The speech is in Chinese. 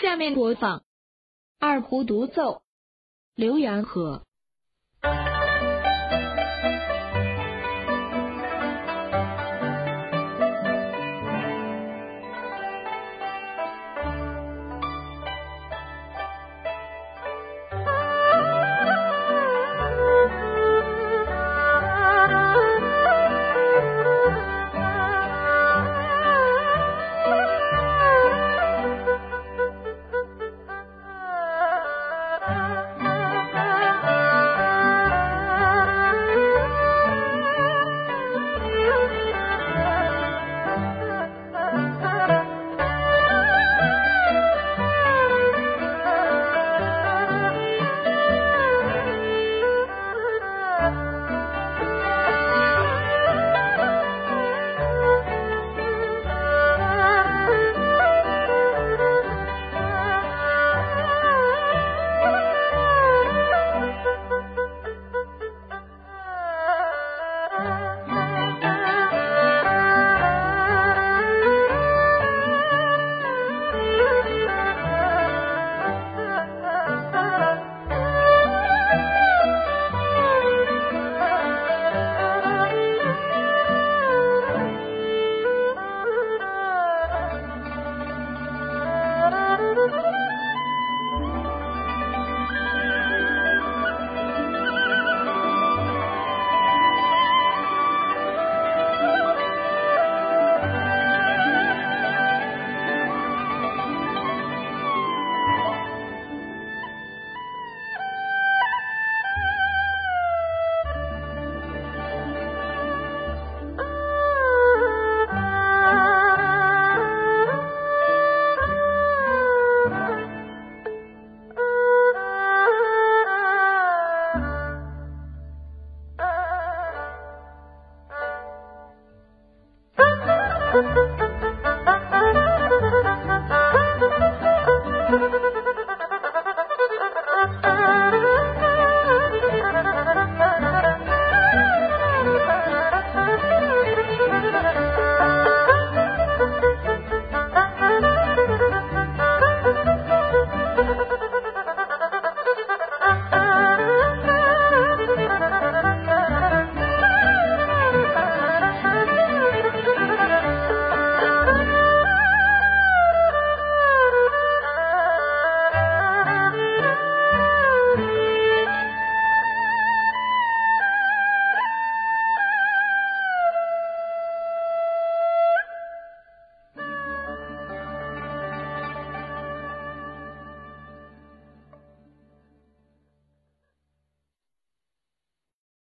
下面播放二胡独奏《浏阳河》。